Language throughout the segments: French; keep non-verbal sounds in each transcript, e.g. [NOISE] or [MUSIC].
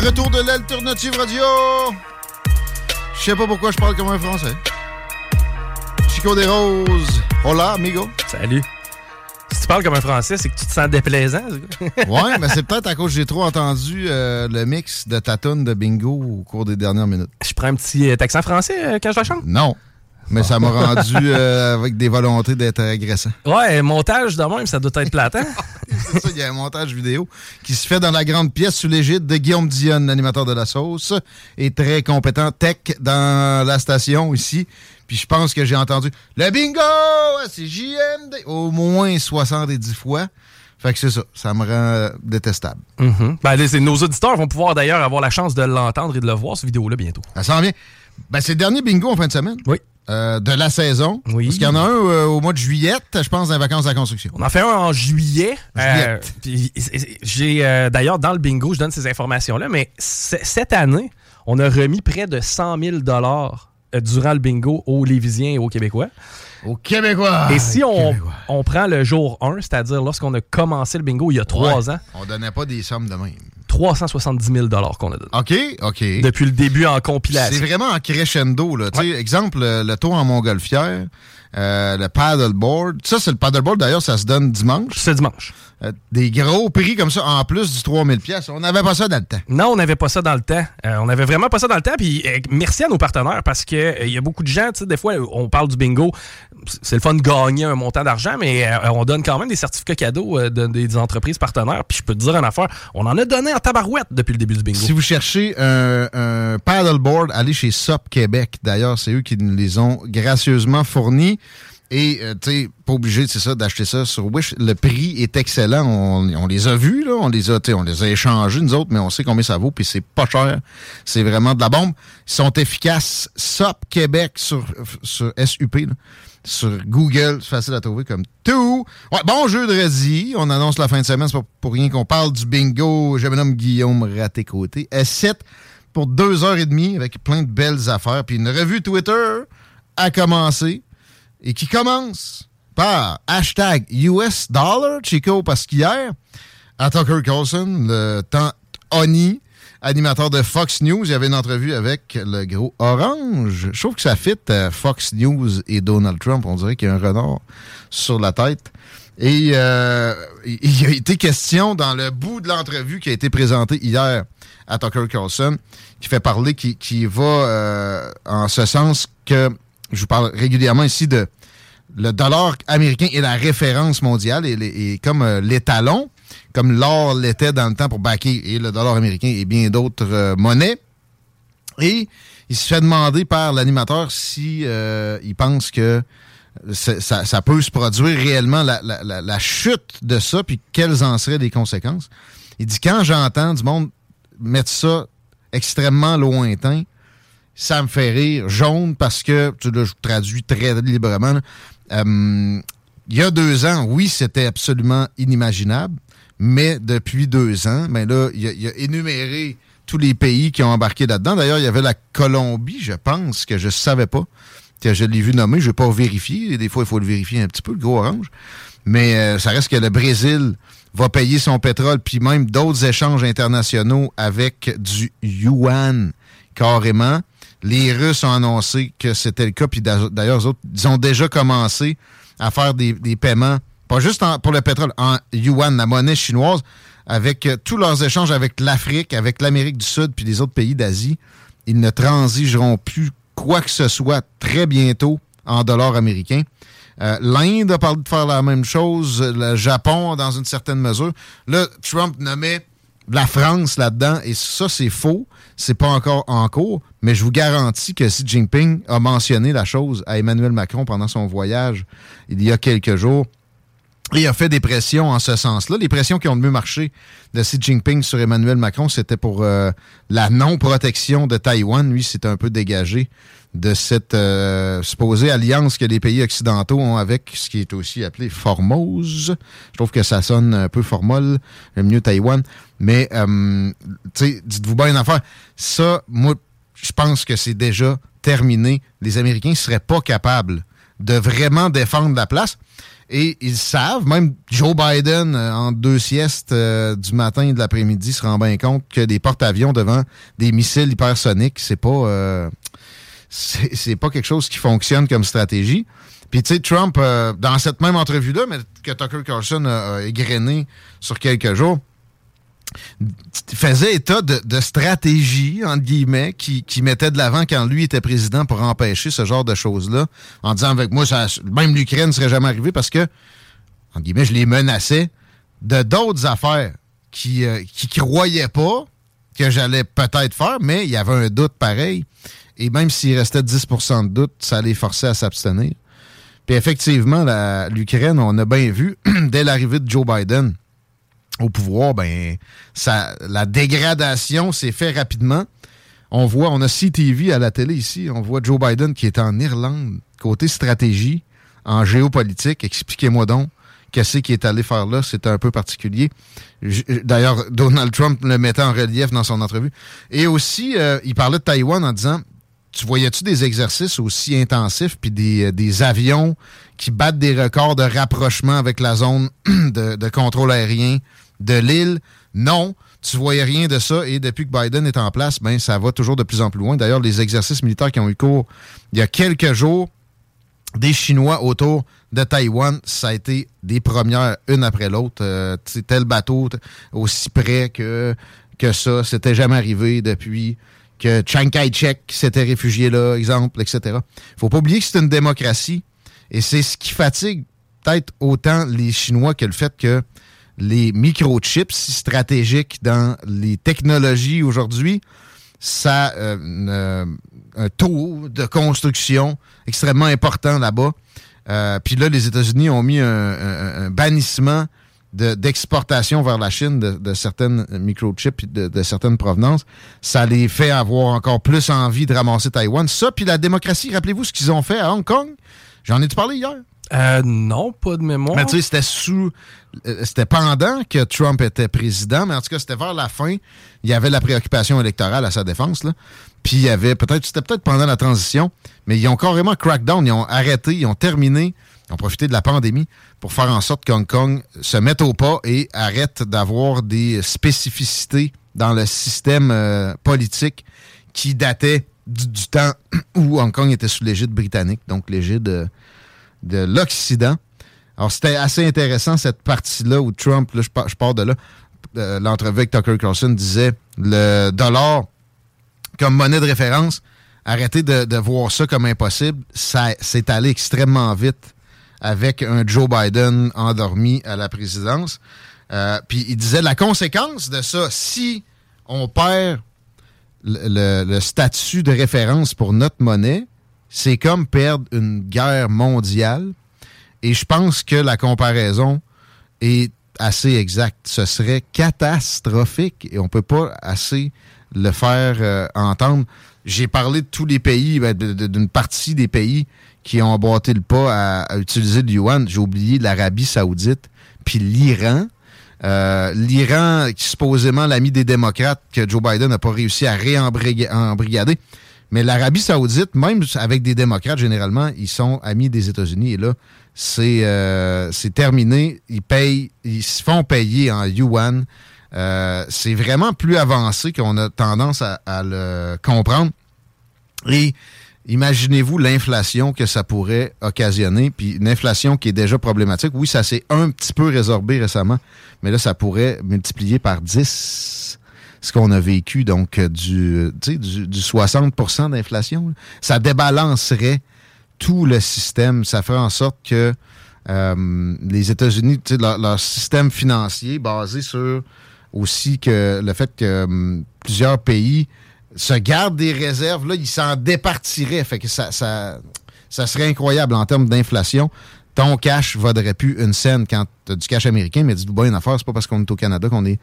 Le retour de l'Alternative Radio! Je sais pas pourquoi je parle comme un français. Chico des Roses. Hola, amigo. Salut. Si tu parles comme un français, c'est que tu te sens déplaisant. [LAUGHS] ouais, mais c'est peut-être à cause que j'ai trop entendu euh, le mix de ta tune de bingo au cours des dernières minutes. Je prends un petit euh, accent français euh, quand je la chante? Non. Mais ça m'a rendu [LAUGHS] avec des volontés d'être agressant. Ouais, montage de même, ça doit être platant. [LAUGHS] [LAUGHS] C'est ça, il y a un montage vidéo qui se fait dans la grande pièce sous l'égide de Guillaume Dionne, l'animateur de la sauce, et très compétent tech dans la station ici. Puis je pense que j'ai entendu le bingo, c'est JMD, au moins 70 fois. Fait que c'est ça, ça me rend euh, détestable. Mhm. Ben, les- nos auditeurs vont pouvoir d'ailleurs avoir la chance de l'entendre et de le voir, cette vidéo-là, bientôt. Ça sent bien. Ben, c'est le dernier bingo en fin de semaine. Oui. Euh, de la saison. Oui. Parce qu'il y en a un euh, au mois de juillet, je pense, dans les vacances de la construction. On en fait un en juillet. Euh, j'ai d'ailleurs dans le bingo, je donne ces informations-là, mais cette année, on a remis près de 100 000 dollars durant le bingo aux Lévisiens et aux Québécois. Au Québécois. et si on, Québécois. on prend le jour 1, c'est-à-dire lorsqu'on a commencé le bingo il y a trois ans, On donnait pas des sommes de même. 370 000 dollars qu'on a donné. OK, OK. Depuis le début en C'est compilation. vraiment en crescendo. Là. Tu sais, Exemple, le, le tour en montgolfière, euh, le paddleboard. Ça, c'est le paddleboard, d'ailleurs, ça se donne dimanche? C'est dimanche. Euh, des gros prix comme ça, en plus du 3000 pièces. On n'avait pas ça dans le temps. Non, on n'avait pas ça dans le temps. Euh, on n'avait vraiment pas ça dans le temps. Puis euh, merci à nos partenaires parce que il y a beaucoup de gens, tu sais, des fois, on parle du bingo. C'est le fun de gagner un montant d'argent, mais on donne quand même des certificats cadeaux de- des entreprises partenaires. Puis je peux te dire en affaire, on en a donné en tabarouette depuis le début du bingo. Si vous cherchez un, un paddleboard, allez chez SOP Québec. D'ailleurs, c'est eux qui nous les ont gracieusement fournis. Et, euh, tu sais, pas obligé, c'est ça, d'acheter ça sur Wish. Le prix est excellent. On, on les a vus, là. On les a, on les a échangés, nous autres, mais on sait combien ça vaut, puis c'est pas cher. C'est vraiment de la bombe. Ils sont efficaces. SOP Québec sur, sur SUP, là. Sur Google, c'est facile à trouver comme tout. Ouais, bon jeudi. On annonce la fin de semaine. C'est pas pour rien qu'on parle du bingo. Je me nomme Guillaume Raté-Côté. S7 pour deux heures et demie avec plein de belles affaires. Puis une revue Twitter a commencé et qui commence par hashtag US Dollar, Chico, parce qu'hier, à Tucker Carlson, le temps Oni, animateur de Fox News, il y avait une entrevue avec le gros Orange. Je trouve que ça fit euh, Fox News et Donald Trump. On dirait qu'il y a un renard sur la tête. Et euh, il il a été question dans le bout de l'entrevue qui a été présentée hier à Tucker Carlson, qui fait parler, qui, qui va euh, en ce sens que je vous parle régulièrement ici de le dollar américain est la référence mondiale et, comme euh, l'étalon, comme l'or l'était dans le temps pour backer et le dollar américain et bien d'autres euh, monnaies. Et il se fait demander par l'animateur si euh, il pense que ça, peut se produire réellement la- la chute de ça, puis quelles en seraient les conséquences. Il dit quand j'entends du monde mettre ça extrêmement lointain, ça me fait rire. Jaune parce que, tu là, je traduis très librement. Euh, il y a deux ans, oui, c'était absolument inimaginable, mais depuis deux ans, mais là, il a, a énuméré tous les pays qui ont embarqué là-dedans. D'ailleurs, il y avait la Colombie, je pense, que je savais pas, que je l'ai vu nommer. Je vais pas vérifier. Des fois, il faut le vérifier un petit peu, le gros orange. Mais euh, ça reste que le Brésil va payer son pétrole, puis même d'autres échanges internationaux avec du yuan, carrément. Les Russes ont annoncé que c'était le cas, puis d'ailleurs, ils ont déjà commencé à faire des, paiements, pas juste pour le pétrole, en yuan, la monnaie chinoise, avec euh, tous leurs échanges avec l'Afrique, avec l'Amérique du Sud, puis les autres pays d'Asie. Ils ne transigeront plus quoi que ce soit très bientôt en dollars américains. Euh, L'Inde a parlé de faire la même chose, le Japon dans une certaine mesure. Là, Trump nommait la France là-dedans, et ça, c'est faux. C'est pas encore en cours, mais je vous garantis que Xi Jinping a mentionné la chose à Emmanuel Macron pendant son voyage il y a quelques jours. Et il a fait des pressions en ce sens-là. Les pressions qui ont le mieux marché de Xi Jinping sur Emmanuel Macron, c'était pour euh, la non-protection de Taïwan. Lui, c'est un peu dégagé de cette euh, supposée alliance que les pays occidentaux ont avec ce qui est aussi appelé Formose. Je trouve que ça sonne un peu formol, le mieux Taïwan. Mais, euh, dites-vous bien une affaire. Ça, moi, je pense que c'est déjà terminé. Les Américains seraient pas capables de vraiment défendre la place. Et ils savent, même Joe Biden, euh, en deux siestes du matin et de l'après-midi, se rend bien compte que des porte-avions devant des missiles hypersoniques, c'est pas c'est pas quelque chose qui fonctionne comme stratégie. Puis, tu sais, Trump, euh, dans cette même entrevue-là, mais que Tucker Carlson a, égrené sur quelques jours, faisait état de, stratégie, entre guillemets, qui, qui mettait de l'avant quand lui était président pour empêcher ce genre de choses-là, en disant avec moi, même l'Ukraine ne serait jamais arrivé parce que, entre guillemets, je les menaçais de d'autres affaires qui, euh, qui croyaient pas que j'allais peut-être faire, mais il y avait un doute pareil. Et même s'il restait 10% de doute, ça les forçait à s'abstenir. Puis effectivement, l'Ukraine, on a bien vu, [CLEARS THROAT] dès l'arrivée de Joe Biden au pouvoir, ben, ça, la dégradation s'est faite rapidement. On voit, on a CTV à la télé ici, on voit Joe Biden qui est en Irlande, côté stratégie, en géopolitique. Expliquez-moi donc qu'est-ce qui est allé faire là, c'est un peu particulier. D'ailleurs, Donald Trump le mettait en relief dans son entrevue. Et aussi, euh, il parlait de Taïwan en disant tu voyais-tu des exercices aussi intensifs puis des, euh, des, avions qui battent des records de rapprochement avec la zone [CLEARS THROAT] de, contrôle aérien de l'île? Non, tu voyais rien de ça et depuis que Biden est en place, ben ça va toujours de plus en plus loin. D'ailleurs, les exercices militaires qui ont eu cours il y a quelques jours des Chinois autour de Taïwan, ça a été des premières, une après l'autre. Euh, tel bateau aussi près que, que ça, c'était jamais arrivé depuis que Chiang Kai-shek s'était réfugié là, exemple, etc. faut pas oublier que c'est une démocratie et c'est ce qui fatigue peut-être autant les Chinois que le fait que les microchips stratégiques dans les technologies aujourd'hui, ça euh, un taux de construction extrêmement important là-bas. Euh, puis là, les États-Unis ont mis un bannissement d'exportation vers la Chine de, certaines microchips de, de certaines provenances, ça les fait avoir encore plus envie de ramasser Taïwan. Ça, puis la démocratie, rappelez-vous ce qu'ils ont fait à Hong Kong? J'en ai-tu parlé hier? Euh, non, pas de mémoire. Mais tu sais, c'était sous. Euh, c'était pendant que Trump était président, mais en tout cas, c'était vers la fin. Il y avait la préoccupation électorale à sa défense, là. Puis il y avait peut-être. C'était peut-être pendant la transition, mais ils ont carrément crackdown. Ils ont arrêté, ils ont terminé ont profité de la pandémie pour faire en sorte qu'Hong Kong se mette au pas et arrête d'avoir des spécificités dans le système euh, politique qui datait du, temps [CLEARS THROAT] où Hong Kong était sous l'égide britannique, donc l'égide de, de l'Occident. Alors, c'était assez intéressant, cette partie-là où Trump, là, je, pars, de là, euh, l'entrevue avec Tucker Carlson disait le dollar comme monnaie de référence, arrêtez de, de voir ça comme impossible. Ça s'est allé extrêmement vite avec un Joe Biden endormi à la présidence. Euh, puis il disait la conséquence de ça, si on perd le, statut de référence pour notre monnaie, c'est comme perdre une guerre mondiale. Et je pense que la comparaison est assez exact. Ce serait catastrophique et on peut pas assez le faire euh, entendre. J'ai parlé de tous les pays, ben, d'une partie des pays qui ont emboîté le pas à, utiliser le yuan. J'ai oublié l'Arabie saoudite, puis l'Iran. Euh, L'Iran, supposément l'ami des démocrates, que Joe Biden n'a pas réussi à réembrigader. Mais l'Arabie saoudite, même avec des démocrates, généralement, ils sont amis des États-Unis. Et là, c'est euh, terminé. Ils payent, ils se font payer en yuan. Euh, c'est vraiment plus avancé qu'on a tendance à, à, le comprendre. Et imaginez-vous l'inflation que ça pourrait occasionner, puis une inflation qui est déjà problématique. Oui, ça s'est un petit peu résorbé récemment, mais là, ça pourrait multiplier par 10 ce qu'on a vécu, donc du, du, du 60% d'inflation. Ça débalancerait tout le système. Ça ferait en sorte que euh, les États-Unis, leur, leur système financier basé sur aussi que le fait que plusieurs pays se gardent des réserves, là, ils s'en départiraient. Fait que ça, ça serait incroyable en termes d'inflation. Ton cash vaudrait plus une scène quand tu as du cash américain, mais dis-nous une affaire, c'est pas parce qu'on est au Canada qu'on est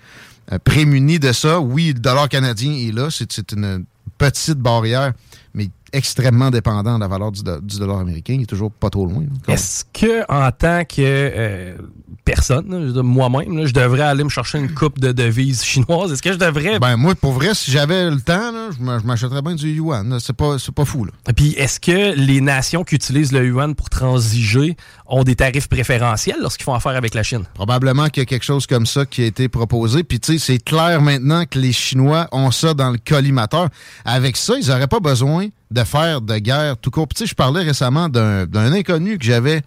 euh, prémuni de ça. Oui, le dollar canadien est là, c'est une petite barrière, mais extrêmement dépendant de la valeur du, dollar américain. Il est toujours pas trop loin. Est-ce que, en tant que euh, personne, moi-même, je devrais aller me chercher une coupe de devises chinoises? Est-ce que je devrais? Ben, moi, pour vrai, si j'avais le temps, je m'achèterais bien du yuan. C'est pas, pas fou. Là. Et puis, est-ce que les nations qui utilisent le yuan pour transiger ont des tarifs préférentiels lorsqu'ils font affaire avec la Chine? Probablement qu'il y a quelque chose comme ça qui a été proposé. Puis, tu sais, c'est clair maintenant que les Chinois ont ça dans le collimateur. Avec ça, ils n'auraient pas besoin de faire de guerre tout court. je parlais récemment d'un inconnu que j'avais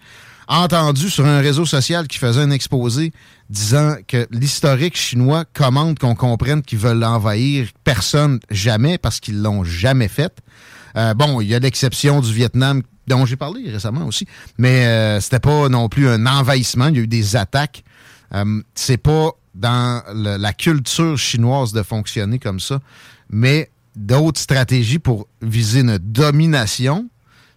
entendu sur un réseau social qui faisait un exposé disant que l'historique chinois commande qu'on comprenne qu'ils veulent envahir personne jamais parce qu'ils l'ont jamais fait. Euh, bon, il y a l'exception du Vietnam dont j'ai parlé récemment aussi, mais euh, c'était pas non plus un envahissement. Il y a eu des attaques. Euh, c'est pas dans la culture chinoise de fonctionner comme ça, mais d'autres stratégies pour viser une domination,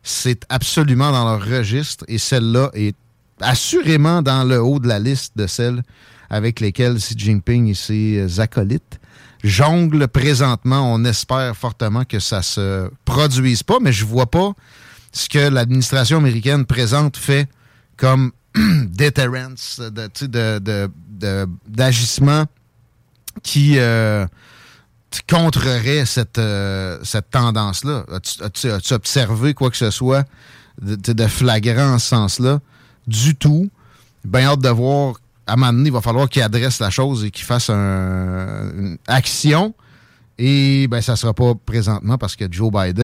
c'est absolument dans leur registre et celle-là est assurément dans le haut de la liste de celles avec lesquelles Xi Jinping et ses acolytes jonglent présentement. On espère fortement que ça se produise pas, mais je vois pas ce que l'administration américaine présente fait comme [CLEARS THROAT] deterrence d'agissement qui euh, contrerait cette, euh, cette tendance-là? As-tu observé quoi que ce soit de, flagrant en ce sens-là? Du tout. Bien hâte de voir. À un moment donné, il va falloir qu'il adresse la chose et qu'il fasse une action. Et ben, ça ne sera pas présentement parce que Joe Biden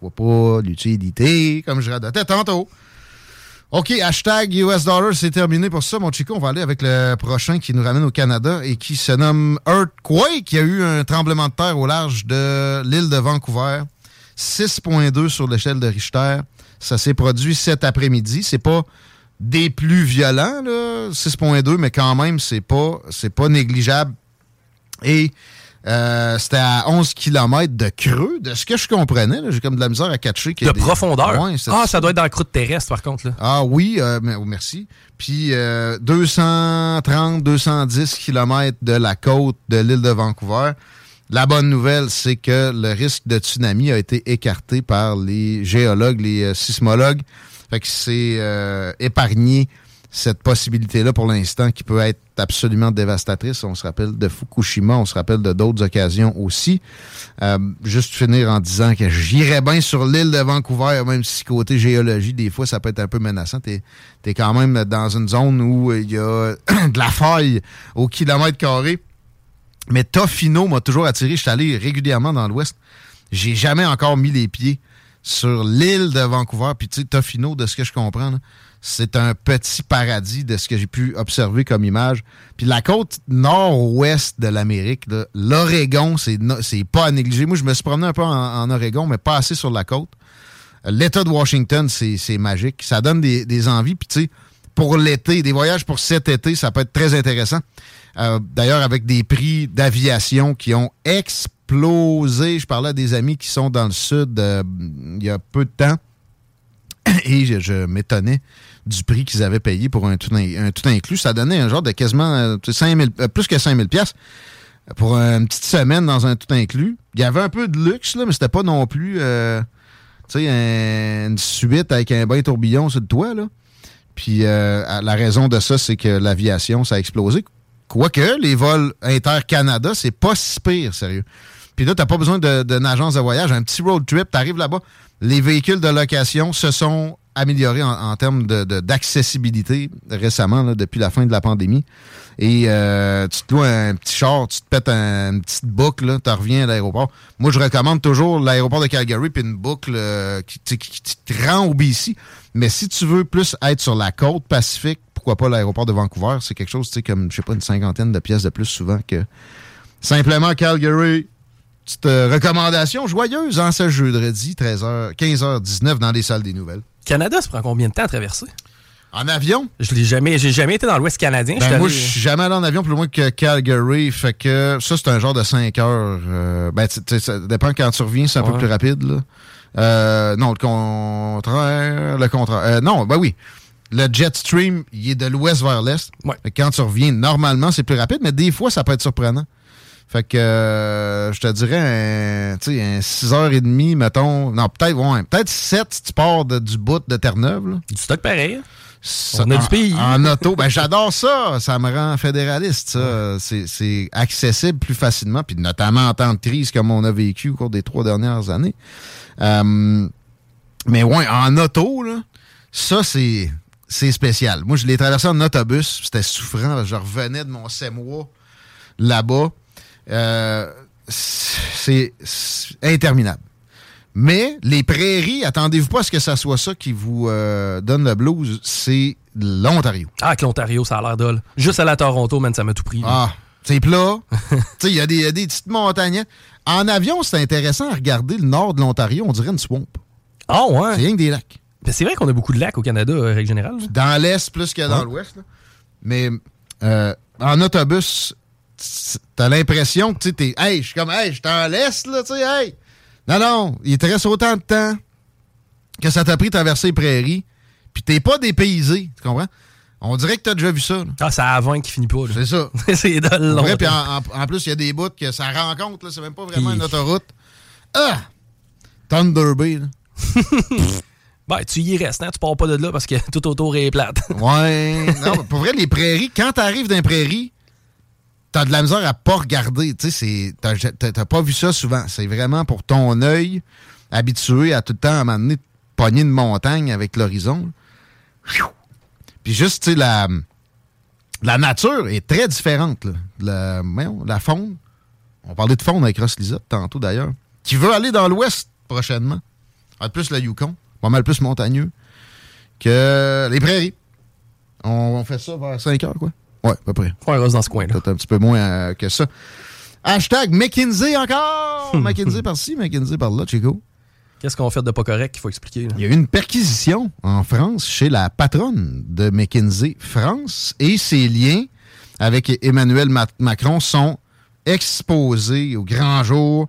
Je vois pas l'utilité, comme je radotais tantôt. OK, hashtag US Dollar, c'est terminé pour ça, mon Chico. On va aller avec le prochain qui nous ramène au Canada et qui se nomme Earthquake. Il y a eu un tremblement de terre au large de l'île de Vancouver. 6.2 sur l'échelle de Richter. Ça s'est produit cet après-midi. C'est pas des plus violents, 6.2, mais quand même, c'est pas, c'est pas négligeable. Et euh, c'était à 11 km de creux, de ce que je comprenais. J'ai comme de la misère à catcher. De profondeur? ah, ça doit être dans la croûte terrestre, par contre. Là. Ah oui, euh, mais, oh, merci. Puis 230, 210 km de la côte de l'île de Vancouver. La bonne nouvelle, c'est que le risque de tsunami a été écarté par les géologues, les euh, sismologues. Fait que c'est épargné cette possibilité-là pour l'instant qui peut être absolument dévastatrice. On se rappelle de Fukushima, on se rappelle de d'autres occasions aussi. Euh, juste finir en disant que j'irais bien sur l'île de Vancouver, même si côté géologie, des fois, ça peut être un peu menaçant. T'es es quand même dans une zone où il y a [CLEARS THROAT] de la faille au kilomètre carré. Mais Tofino m'a toujours attiré. Je suis allé régulièrement dans l'Ouest. J'ai jamais encore mis les pieds sur l'île de Vancouver. Puis tu sais, Tofino, de ce que je comprends, c'est un petit paradis de ce que j'ai pu observer comme image. Puis la côte nord-ouest de l'Amérique, l'Oregon, c'est pas à négliger. Moi, je me suis promené un peu en, Oregon, mais pas assez sur la côte. L'État de Washington, c'est magique. Ça donne des, envies. Puis tu sais, pour l'été, des voyages pour cet été, ça peut être très intéressant. Euh, d'ailleurs, avec des prix d'aviation qui ont explosé. Je parlais à des amis qui sont dans le sud euh, il y a peu de temps [COUGHS] et je, m'étonnais du prix qu'ils avaient payé pour un tout, inclus. Ça donnait un genre de quasiment 5 euh, plus que 5000 pièces pour une petite semaine dans un tout inclus. Il y avait un peu de luxe, là, mais c'était pas non plus une suite avec un bain tourbillon sur le toit. Là. Puis la raison de ça, c'est que l'aviation, ça a explosé. Quoique, les vols inter-Canada, c'est pas si pire, sérieux. Puis là, t'as pas besoin d'une agence de voyage. Un petit road trip, t'arrives là-bas. Les véhicules de location se sont améliorés en, termes d'accessibilité de, récemment, depuis la fin de la pandémie. Et euh, tu te loues un petit char, tu te pètes une petite boucle, tu reviens à l'aéroport. Moi, je recommande toujours l'aéroport de Calgary, puis une boucle euh, qui, qui, te rend au BC. Mais si tu veux plus être sur la côte pacifique, pourquoi pas l'aéroport de Vancouver? C'est quelque chose, tu sais, comme, je sais pas, une cinquantaine de pièces de plus souvent que simplement Calgary. Petite euh, recommandation joyeuse en ce jeudi, 13h, 15h19 dans les salles des nouvelles. Canada, ça prend combien de temps à traverser? En avion? Je l'ai jamais, j'ai jamais été dans l'Ouest canadien. Ben, moi, je suis jamais allé en avion plus loin que Calgary. Fait que ça, c'est un genre de 5 heures. Euh, ben, ça dépend quand tu reviens, c'est un peu plus rapide. Là. Euh, non, le contraire. Le contraire. non, ben oui le jet stream, il est de l'ouest vers l'est. Quand tu reviens, normalement, c'est plus rapide, mais des fois, ça peut être surprenant. Fait que euh, je te dirais un, un 6h30, mettons. Non, peut-être ouais, peut-être 7 si tu pars du bout de Terre-Neuve. Du stock pareil. Hein? On a du pays. En, auto. Ben, j'adore ça. Ça me rend fédéraliste, ça. C'est accessible plus facilement, puis notamment en temps de crise comme on a vécu au cours des trois dernières années. Euh, mais ouais, en auto, là, ça, c'est c'est spécial. Moi, je l'ai traversé en autobus. C'était souffrant. Je revenais de mon mois là-bas. Euh, c'est interminable. Mais les prairies, attendez-vous pas à ce que ça soit ça qui vous euh, donne le blues. C'est l'Ontario. Ah, que l'Ontario, ça a l'air d'ol. Juste à la Toronto, man, ça m'a tout pris. Ah, c'est plat. [LAUGHS] il y, a des petites montagnes. En avion, c'est intéressant à regarder le nord de l'Ontario. On dirait une swamp. Ah, ouais? C'est rien que des lacs. Ben, c'est vrai qu'on a beaucoup de lacs au Canada, en règle générale. Dans l'Est plus que dans l'Ouest. Mais euh, en autobus, t'as l'impression que tu es. Hey, je suis comme, hey, je suis en l'Est, là, tu sais, hey. Non, non, il te reste autant de temps que ça t'a pris de traverser les prairies, puis t'es pas dépaysé, tu comprends? On dirait que t'as déjà vu ça. Ah, c'est 20 qui finit pas. C'est ça. [LAUGHS] c'est de long. Puis en, en, plus, il y a des bouts que ça rencontre, c'est même pas vraiment une autoroute. Ah! Thunder Bay, là. [LAUGHS] Ben, tu y restes, hein? tu pars pas de là parce que [LAUGHS] tout autour est plate. ouais. Non, pour vrai, les prairies, quand t'arrives dans les prairies, t'as de la misère à pas regarder. Tu sais, t'as pas vu ça souvent. C'est vraiment pour ton œil habitué à tout le temps à m'amener pogner une montagne avec l'horizon. Puis juste, tu sais, la, la nature est très différente. La, la faune. On parlait de faune avec Ross tantôt d'ailleurs. Qui veut aller dans l'ouest prochainement. En plus, la Yukon pas mal plus montagneux que les prairies. On, fait ça vers 5 heures, quoi. Ouais, à peu près. Ouais, dans ce coin-là. Peut-être un petit peu moins euh, que ça. Hashtag McKinsey encore! McKinsey par-ci, McKinsey par-là, Chico. Qu'est-ce qu'on fait de pas correct qu'il faut expliquer? Il y a eu une perquisition en France chez la patronne de McKinsey France et ses liens avec Emmanuel Macron sont exposés au grand jour.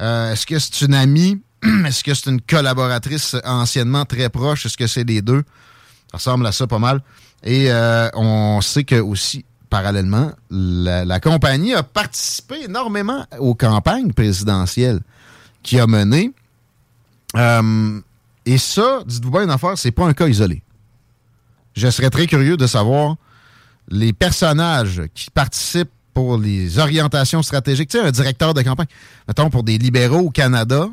Euh, est-ce que c'est une amie? [CLEARS THROAT] Est-ce que c'est une collaboratrice anciennement très proche? Est-ce que c'est les deux? Ça ressemble à ça pas mal. Et euh, on sait que aussi, parallèlement, la, compagnie a participé énormément aux campagnes présidentielles qui a mené. Euh, et ça, dites-vous bien une affaire, c'est pas un cas isolé. Je serais très curieux de savoir les personnages qui participent pour les orientations stratégiques. Tu sais, un directeur de campagne, mettons pour des libéraux au Canada,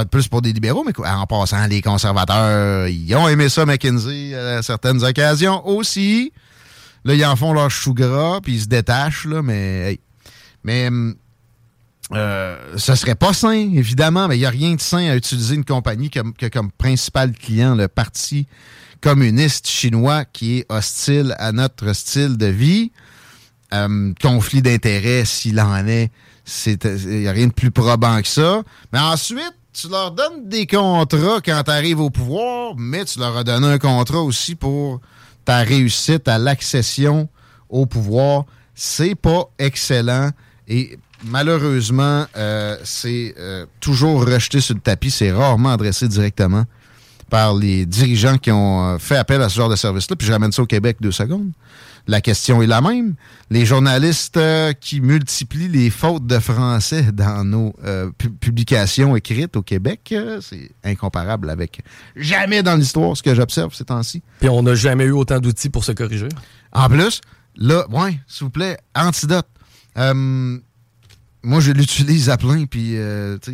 être plus pour des libéraux, mais en passant, les conservateurs, ils ont aimé ça, McKinsey, à certaines occasions aussi. Là, ils en font leur chou gras, puis ils se détachent, là, mais... Mais... hum, euh, ce serait pas sain, évidemment, mais il n'y a rien de sain à utiliser une compagnie comme, que comme principal client le Parti communiste chinois qui est hostile à notre style de vie. Euh, conflit d'intérêts, s'il en est, il n'y a rien de plus probant que ça. Mais ensuite, tu leur donnes des contrats quand tu arrives au pouvoir, mais tu leur as donné un contrat aussi pour ta réussite à l'accession au pouvoir. C'est pas excellent. Et malheureusement, euh, c'est euh, toujours rejeté sur le tapis. C'est rarement adressé directement par les dirigeants qui ont euh, fait appel à ce genre de service-là. Puis je ramène ça au Québec deux secondes. La question est la même. Les journalistes euh, qui multiplient les fautes de français dans nos euh, pu- publications écrites au Québec, euh, c'est incomparable avec jamais dans l'histoire ce que j'observe ces temps-ci. Puis on n'a jamais eu autant d'outils pour se corriger. En plus, là, ouais, s'il vous plaît, antidote. Moi, je l'utilise à plein, puis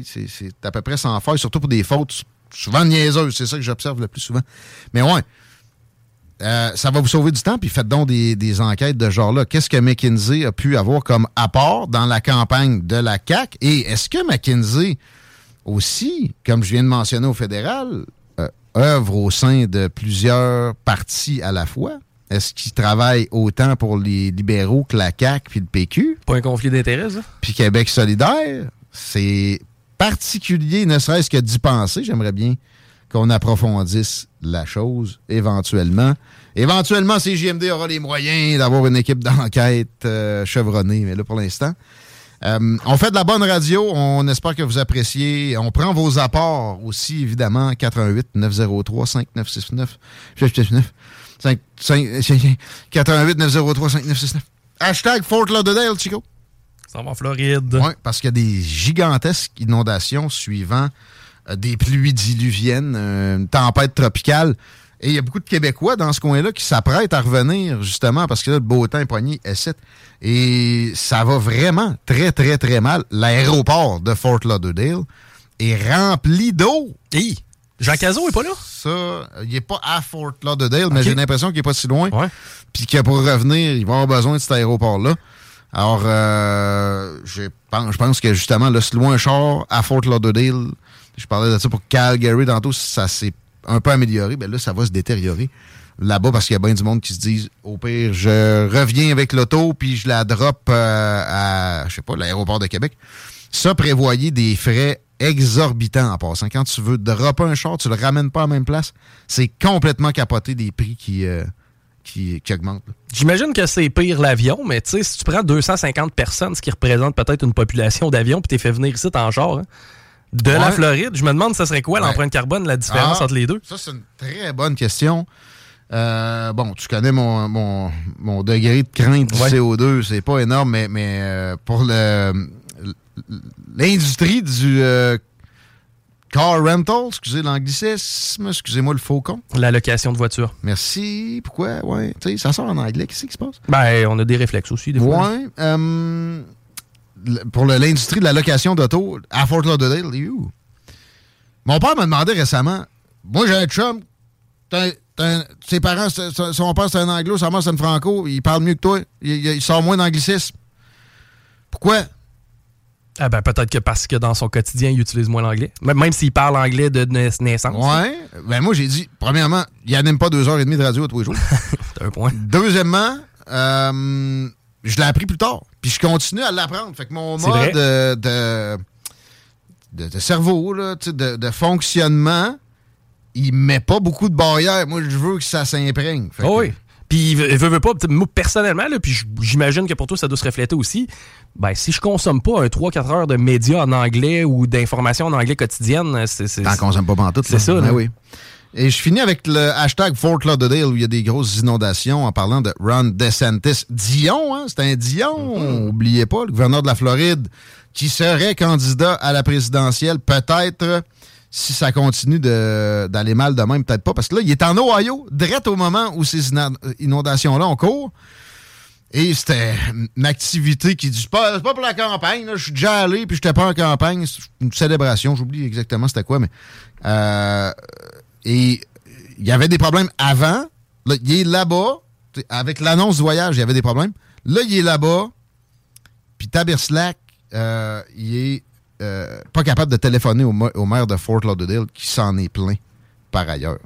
c'est à peu près sans faille, surtout pour des fautes souvent niaiseuses. C'est ça que j'observe le plus souvent. Mais ouais, euh, ça va vous sauver du temps, puis faites donc des, des enquêtes de genre-là. Qu'est-ce que McKinsey a pu avoir comme apport dans la campagne de la CAQ? Et est-ce que McKinsey aussi, comme je viens de mentionner au fédéral, euh, œuvre au sein de plusieurs partis à la fois? Est-ce qu'il travaille autant pour les libéraux que la CAQ puis le PQ? Pas un conflit d'intérêts, ça? Puis Québec solidaire? C'est particulier, ne serait-ce que d'y penser. J'aimerais bien qu'on approfondisse la chose éventuellement. Éventuellement, CJMD aura les moyens d'avoir une équipe d'enquête euh, chevronnée, mais là, pour l'instant, euh, on fait de la bonne radio. On espère que vous appréciez. On prend vos apports aussi, évidemment. 88 903 5969. 5, 5, 88 903 5969. Hashtag Fort Lauderdale, Chico. Ça va en Floride. Oui, parce qu'il y a des gigantesques inondations suivant euh, des pluies diluviennes, euh, une tempête tropicale. Et il y a beaucoup de Québécois dans ce coin-là qui s'apprêtent à revenir, justement, parce que là, le beau temps est poigné S7. Et ça va vraiment très, très, très mal. L'aéroport de Fort Lauderdale est rempli d'eau. Hi! Jean Cazot est pas là? Ça, il n'est pas à Fort Lauderdale, mais j'ai l'impression qu'il n'est pas si loin. Ouais. Puis que pour revenir, il va avoir besoin de cet aéroport-là. Alors, euh, je pense, que justement, là, se un char à Fort Lauderdale, je parlais de ça pour Calgary tantôt, ça s'est un peu amélioré. Ben là, ça va se détériorer là-bas parce qu'il y a bien du monde qui se disent au pire, je reviens avec l'auto puis je la drop euh, à, je sais pas, l'aéroport de Québec. Ça, prévoyez des frais exorbitants en passant. Quand tu veux dropper un char, tu le ramènes pas à la même place. C'est complètement capoté des prix qui, euh, qui, là. J'imagine que c'est pire l'avion, mais tu sais, si tu prends 250 personnes, ce qui représente peut-être une population d'avions, puis t'es fait venir ici en genre, hein, de la. Floride, je me demande ça serait quoi Ouais. l'empreinte carbone, la différence Ah, entre les deux? Ça, c'est une très bonne question. Euh, bon, tu connais mon, mon, mon degré de crainte du Ouais. CO2, c'est pas énorme, mais, mais euh, pour le l'industrie du euh, car rental, excusez l'anglicisme, excusez-moi le faucon. La location de voiture. Merci. Pourquoi? Ouais, tu sais, ça sort en anglais. Qu'est-ce qui se passe? Ben, on a des réflexes aussi, des fois. Ouais. euh, pour l'industrie de la location d'auto à Fort Lauderdale, où? Mon père m'a demandé récemment, moi j'ai un chum, ses parents, son père c'est un anglo, sa mère c'est un franco, il parle mieux que toi, il sort moins d'anglicisme. Pourquoi? Ah ben, peut-être que parce que dans son quotidien, il utilise moins l'anglais. Même, s'il parle anglais de nais- naissance. Ouais. Ben moi j'ai dit, premièrement, il n'anime pas deux heures et demie de radio tous les jours. [LAUGHS] Un point. Deuxièmement, euh, je l'ai appris plus tard. Puis je continue à l'apprendre. Fait que mon mode de, de, de- de cerveau, là, de, de fonctionnement, il met pas beaucoup de barrières. Moi, je veux que ça s'imprègne. Ah oui. Puis, il veut, il veut pas, moi, personnellement, là, puis j'imagine que pour toi, ça doit se refléter aussi. Ben, si je consomme pas un 3-4 heures de médias en anglais ou d'informations en anglais quotidienne, c'est. T'en consommes pas pantoute. C'est ça, Ben là. oui. Et je finis avec le hashtag Fort Lauderdale où il y a des grosses inondations en parlant de Ron DeSantis. Dion, hein? C'est un Dion. Mm-hmm. Oubliez pas, le gouverneur de la Floride qui serait candidat à la présidentielle. Peut-être, si ça continue d'aller mal de même, peut-être pas. Parce que là, il est en Ohio, direct au moment où ces inondations-là ont cours. Et c'était une activité qui dit pas, pas pour la campagne, je suis déjà allé puis j'étais pas en campagne, c'est une célébration, j'oublie exactement c'était quoi, mais euh, et il y avait des problèmes avant. Il est là-bas. Avec l'annonce du voyage, il y avait des problèmes. Là, il est là-bas. Puis Taberslack, euh, il est euh, pas capable de téléphoner au, ma- au maire de Fort Lauderdale qui s'en est plein par ailleurs.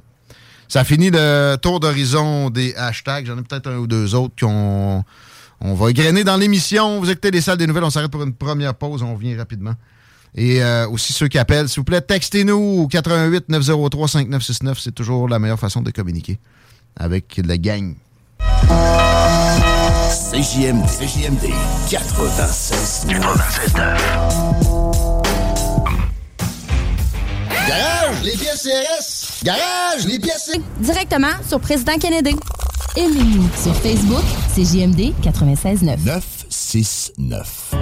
Ça finit le tour d'horizon des hashtags. J'en ai peut-être un ou deux autres qu'on on va égrener dans l'émission. Vous écoutez les salles des nouvelles. On s'arrête pour une première pause. On revient rapidement. Et euh, aussi ceux qui appellent, s'il vous plaît, textez-nous au 88 903 5969. C'est toujours la meilleure façon de communiquer avec la gang. CJMD, CJMD 96 Garage, les pièces CRS! Garage, les pièces Directement sur Président Kennedy. Aimez-nous sur Facebook, CJMD 96.9. 969.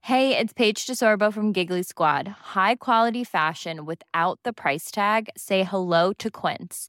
Hey, it's Paige DeSorbo from Giggly Squad. High quality fashion without the price tag. Say hello to Quince.